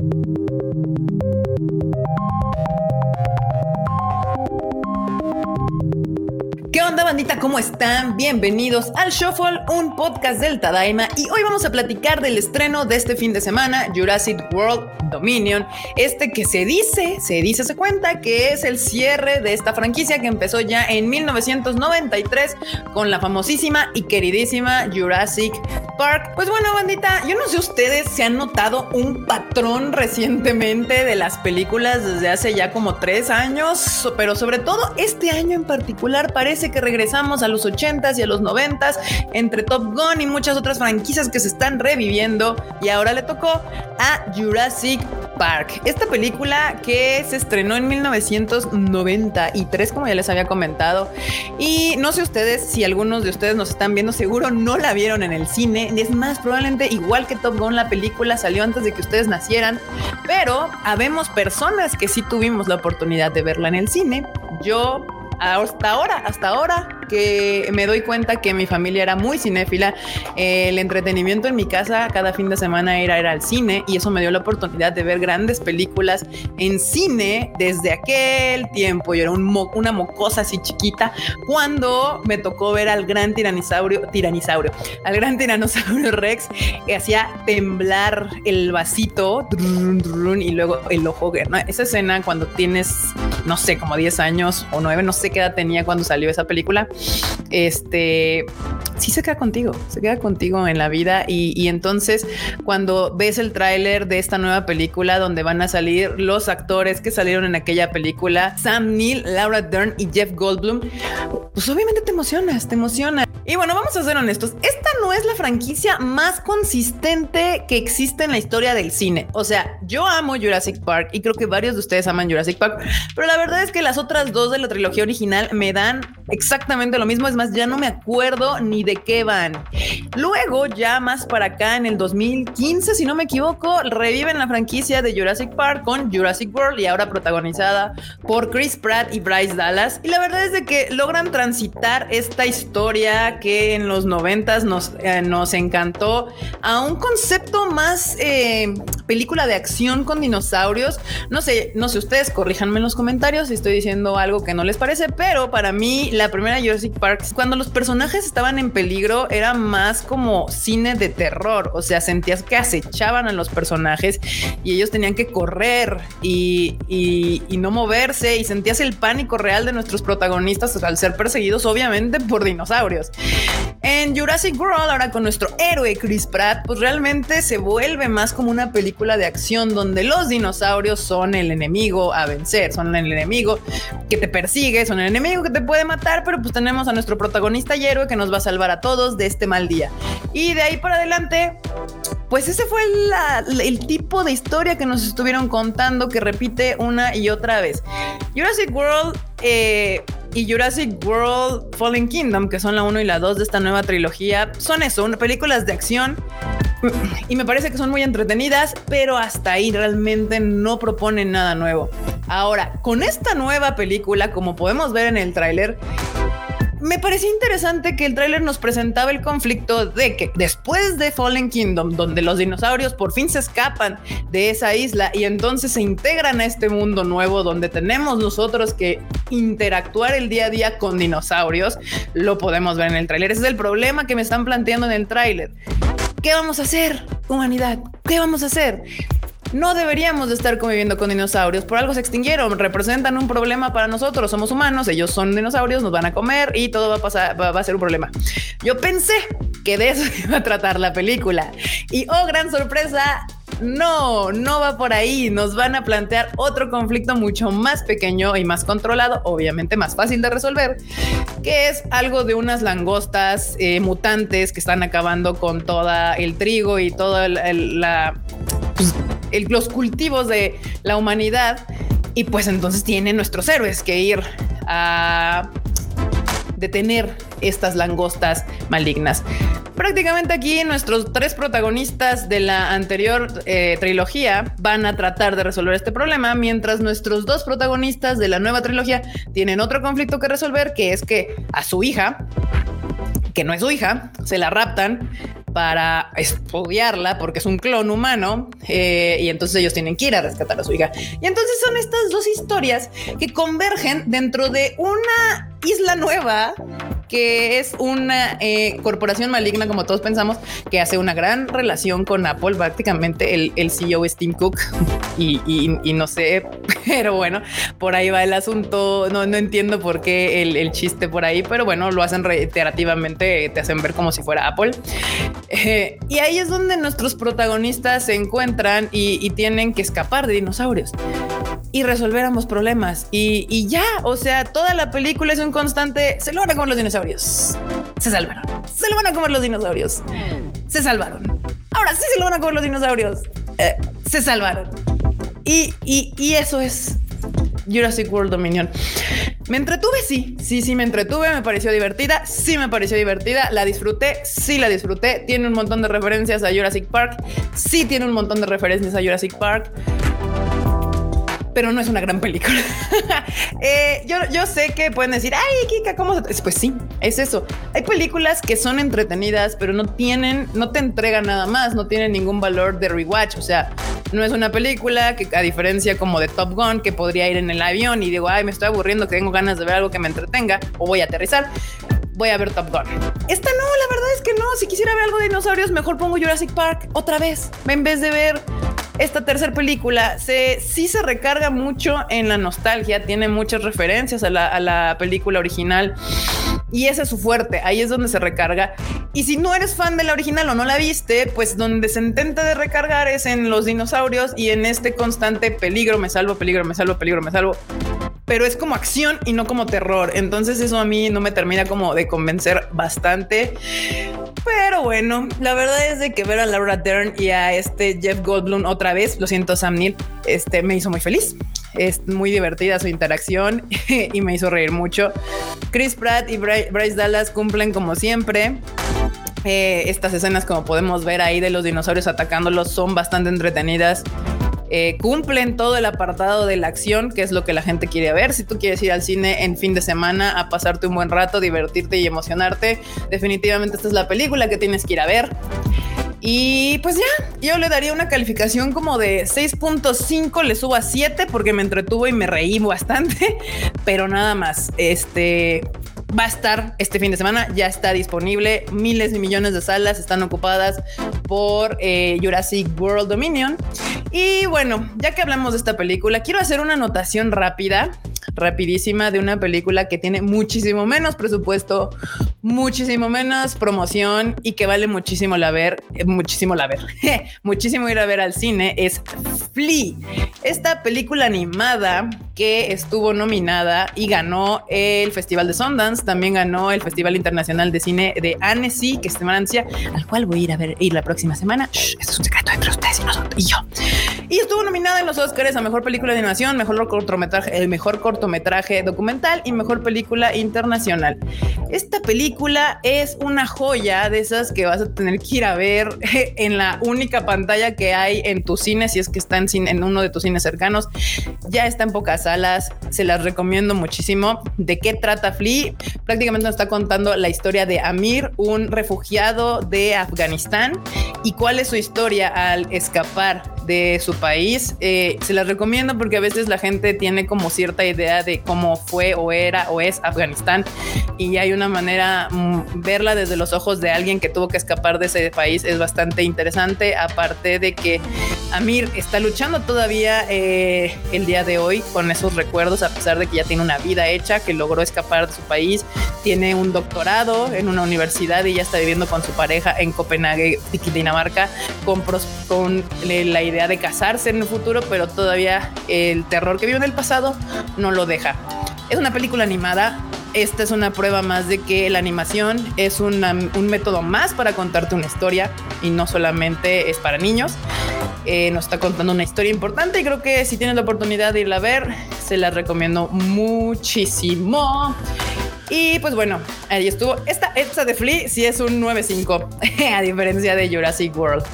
¿Qué onda bandita? ¿Cómo están? Bienvenidos al Shuffle, un podcast del Tadaima y hoy vamos a platicar del estreno de este fin de semana, Jurassic World Dominion, este que se dice, se dice, se cuenta que es el cierre de esta franquicia que empezó ya en 1993 con la famosísima y queridísima Jurassic Park. Pues bueno, bandita, yo no sé ustedes si han notado un patrón recientemente de las películas desde hace ya como tres años, pero sobre todo este año en particular parece que regresamos a los 80s y a los 90s entre Top Gun y muchas otras franquicias que se están reviviendo y ahora le tocó a Jurassic Park. Esta película que se estrenó en 1993, como ya les había comentado. Y no sé ustedes, si algunos de ustedes nos están viendo, seguro no la vieron en el cine. Es más, probablemente igual que Top Gun, la película salió antes de que ustedes nacieran. Pero habemos personas que sí tuvimos la oportunidad de verla en el cine. Yo hasta ahora, hasta ahora que me doy cuenta que mi familia era muy cinéfila. El entretenimiento en mi casa cada fin de semana era ir al cine y eso me dio la oportunidad de ver grandes películas en cine desde aquel tiempo. Yo era una mocosa así chiquita cuando me tocó ver al gran tiranisaurio, tiranisaurio, al gran tiranosaurio Rex que hacía temblar el vasito y luego el ojo. Esa escena cuando tienes, no sé, como 10 años o 9, no sé qué edad tenía cuando salió esa película este, sí se queda contigo, se queda contigo en la vida y, entonces cuando ves el tráiler de esta nueva película donde van a salir los actores que salieron en aquella película, Sam Neill, Laura Dern y Jeff Goldblum, pues obviamente te emocionas, te emociona. Y bueno, vamos a ser honestos, esta no es la franquicia más consistente que existe en la historia del cine. O sea, yo amo Jurassic Park y creo que varios de ustedes aman Jurassic Park, pero la verdad es que las otras dos de la trilogía original me dan exactamente lo mismo. Es más, ya no me acuerdo ni de qué van. Luego, ya más para acá en el 2015, si no me equivoco, reviven la franquicia de Jurassic Park con Jurassic World y ahora protagonizada por Chris Pratt y Bryce Dallas. Y la verdad es de que logran transitar esta historia que en los noventas nos, eh, nos encantó a un concepto más eh, película de acción con dinosaurios. No sé, no sé ustedes, corríjanme en los comentarios si estoy diciendo algo que no les parece, pero para mí la primera Jurassic Park, cuando los personajes estaban en peligro, era más como cine de terror. O sea, sentías que acechaban a los personajes y ellos tenían que correr y, y no moverse y sentías el pánico real de nuestros protagonistas al ser perseguidos, obviamente, por dinosaurios. En Jurassic World, ahora con nuestro héroe Chris Pratt, pues realmente se vuelve más como una película de acción donde los dinosaurios son el enemigo a vencer, son el enemigo que te persigue, son el enemigo que te puede matar, pero pues tenemos a nuestro protagonista y héroe que nos va a salvar a todos de este mal día. Y de ahí para adelante, pues ese fue el tipo de historia que nos estuvieron contando que repite una y otra vez. Jurassic World eh, y Jurassic World Fallen Kingdom, que son la 1 y la 2 de esta nueva trilogía, son eso, películas de acción. Y me parece que son muy entretenidas, pero hasta ahí realmente no proponen nada nuevo. Ahora, con esta nueva película, como podemos ver en el tráiler, me parecía interesante que el tráiler nos presentaba el conflicto de que después de Fallen Kingdom, donde los dinosaurios por fin se escapan de esa isla y entonces se integran a este mundo nuevo donde tenemos nosotros que interactuar el día a día con dinosaurios, lo podemos ver en el tráiler. Ese es el problema que me están planteando en el tráiler. ¿Qué vamos a hacer, humanidad? ¿Qué vamos a hacer? No deberíamos de estar conviviendo con dinosaurios. Por algo se extinguieron. Representan un problema para nosotros. Somos humanos. Ellos son dinosaurios. Nos van a comer y todo va a pasar. Va, a ser un problema. Yo pensé que de eso iba a tratar la película. Y oh, gran sorpresa. No, no va por ahí. Nos van a plantear otro conflicto mucho más pequeño y más controlado, obviamente más fácil de resolver, que es algo de unas langostas eh, mutantes que están acabando con todo el trigo y toda la, pues, los cultivos de la humanidad. Y pues entonces tienen nuestros héroes que ir a detener estas langostas malignas. Prácticamente aquí nuestros tres protagonistas de la anterior eh, trilogía van a tratar de resolver este problema, mientras nuestros dos protagonistas de la nueva trilogía tienen otro conflicto que resolver, que es que a su hija, que no es su hija, se la raptan para estudiarla porque es un clon humano eh, y entonces ellos tienen que ir a rescatar a su hija. Y entonces son estas dos historias que convergen dentro de una isla nueva que es una eh, corporación maligna, como todos pensamos, que hace una gran relación con Apple. Prácticamente el, el CEO es Tim Cook y, no sé, pero bueno, por ahí va el asunto. No, no entiendo por qué el, el, chiste por ahí, pero bueno, lo hacen reiterativamente, te hacen ver como si fuera Apple. Eh, y ahí es donde nuestros protagonistas se encuentran y tienen que escapar de dinosaurios y resolver ambos problemas. Y, y, ya, o sea, toda la película es un constante. Se lo van a comer los dinosaurios. Se salvaron. Se lo van a comer los dinosaurios. Se salvaron. Ahora sí se lo van a comer los dinosaurios. Eh, se salvaron. Y, y, y eso es Jurassic World Dominion. Me entretuve, sí, sí, sí, me entretuve, me pareció divertida, sí me pareció divertida, la disfruté, sí la disfruté, tiene un montón de referencias a Jurassic Park, sí tiene un montón de referencias a Jurassic Park pero no es una gran película. Eh, yo, yo sé que pueden decir, ay, Kika, ¿cómo se Pues sí, es eso. Hay películas que son entretenidas, pero no tienen, no te entregan nada más, no tienen ningún valor de rewatch. O sea, no es una película que, a diferencia como de Top Gun, que podría ir en el avión y digo, ay, me estoy aburriendo, que tengo ganas de ver algo que me entretenga, o voy a aterrizar voy a ver Top Gun. Esta no, la verdad es que no. Si quisiera ver algo de dinosaurios, mejor pongo Jurassic Park otra vez. En vez de ver esta tercera película se, sí se recarga mucho en la nostalgia, tiene muchas referencias a la, a la película original y ese es su fuerte, ahí es donde se recarga. Y si no eres fan de la original o no la viste, pues donde se intenta de recargar es en los dinosaurios y en este constante peligro, me salvo, peligro, me salvo, peligro, me salvo. Pero es como acción y no como terror. Entonces eso a mí no me termina como de convencer bastante. Pero bueno, la verdad es de que ver a Laura Dern y a este Jeff Goldblum otra vez, lo siento Sam Neill, este me hizo muy feliz. Es muy divertida su interacción y me hizo reír mucho. Chris Pratt y Bryce Dallas cumplen como siempre. Eh, estas escenas, como podemos ver ahí de los dinosaurios atacándolos, son bastante entretenidas. Eh, cumplen todo el apartado de la acción, que es lo que la gente quiere ver. Si tú quieres ir al cine en fin de semana a pasarte un buen rato, divertirte y emocionarte, definitivamente esta es la película que tienes que ir a ver. Y pues ya, yo le daría una calificación como de 6.5, le subo a 7 porque me entretuvo y me reí bastante, pero nada más. Este, va a estar este fin de semana, ya está disponible, miles y millones de salas están ocupadas por eh, Jurassic World Dominion. Y bueno, ya que hablamos de esta película, quiero hacer una anotación rápida, rapidísima, de una película que tiene muchísimo menos presupuesto, muchísimo menos promoción y que vale muchísimo la ver, eh, muchísimo la ver, muchísimo ir a ver al cine, es Flea, esta película animada que estuvo nominada y ganó el Festival de Sundance, también ganó el Festival Internacional de Cine de Annecy, que es de Francia, al cual voy a ir a ver ir la próxima semana. esto es un secreto entre ustedes y nosotros y yo. Y estuvo nominada en los Oscars a Mejor Película de Animación, Mejor Cortometraje, el Mejor Cortometraje Documental y Mejor Película Internacional. Esta película es una joya de esas que vas a tener que ir a ver en la única pantalla que hay en tu cine, si es que está en, en uno de tus cines cercanos. Ya está en pocas salas, se las recomiendo muchísimo. ¿De qué trata Flea? Prácticamente nos está contando la historia de Amir, un refugiado de Afganistán, y cuál es su historia al escapar de su país. Eh, se las recomiendo porque a veces la gente tiene como cierta idea de cómo fue o era o es Afganistán y hay una manera mm, verla desde los ojos de alguien que tuvo que escapar de ese país es bastante interesante. Aparte de que Amir está luchando todavía eh, el día de hoy con esos recuerdos, a pesar de que ya tiene una vida hecha, que logró escapar de su país, tiene un doctorado en una universidad y ya está viviendo con su pareja en Copenhague, Dinamarca, con, con la idea de casarse en el futuro, pero todavía el terror que vive en el pasado no lo deja. Es una película animada. Esta es una prueba más de que la animación es un método más para contarte una historia y no solamente es para niños. Eh, nos está contando una historia importante y creo que si tienes la oportunidad de irla a ver, se la recomiendo muchísimo. Y pues bueno, ahí estuvo. Esta, esta de Flea sí es un 9.5, a diferencia de Jurassic World.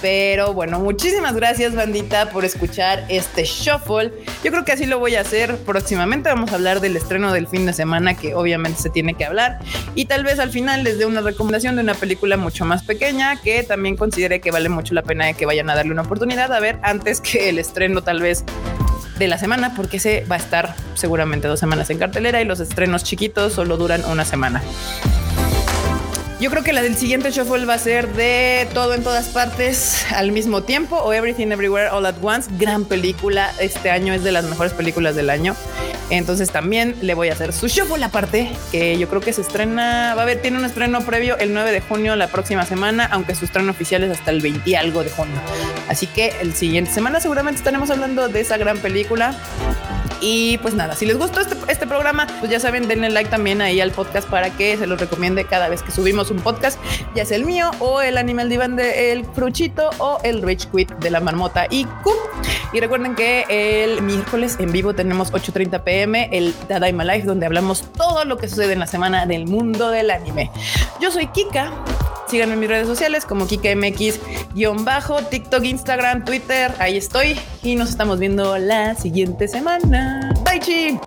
Pero bueno, muchísimas gracias, bandita, por escuchar este shuffle. Yo creo que así lo voy a hacer próximamente. Vamos a hablar del estreno del fin de semana, que obviamente se tiene que hablar. Y tal vez al final les dé una recomendación de una película mucho más pequeña que también considere que vale mucho la pena de que vayan a darle una oportunidad a ver antes que el estreno, tal vez de la semana, porque se va a estar seguramente dos semanas en cartelera y los estrenos chiquitos solo duran una semana. Yo creo que la del siguiente shuffle va a ser de todo en todas partes al mismo tiempo o Everything Everywhere All at Once. Gran película. Este año es de las mejores películas del año. Entonces también le voy a hacer su shuffle aparte, que yo creo que se estrena, va a haber, tiene un estreno previo el 9 de junio la próxima semana, aunque su estreno oficial es hasta el 20 y algo de junio. Así que el siguiente semana seguramente estaremos hablando de esa gran película. Y pues nada, si les gustó este, este, programa, pues ya saben, denle like también ahí al podcast para que se los recomiende cada vez que subimos un podcast, ya sea el mío o el Animal Divan de El Fruchito o el Rich Quit de la Marmota y Q. Y recuerden que el miércoles en vivo tenemos 8.30 pm el Dadaima Life, donde hablamos todo lo que sucede en la semana del mundo del anime. Yo soy Kika. Síganme en mis redes sociales como KikaMX-bajo, TikTok, Instagram, Twitter. Ahí estoy y nos estamos viendo la siguiente semana. Bye, chi.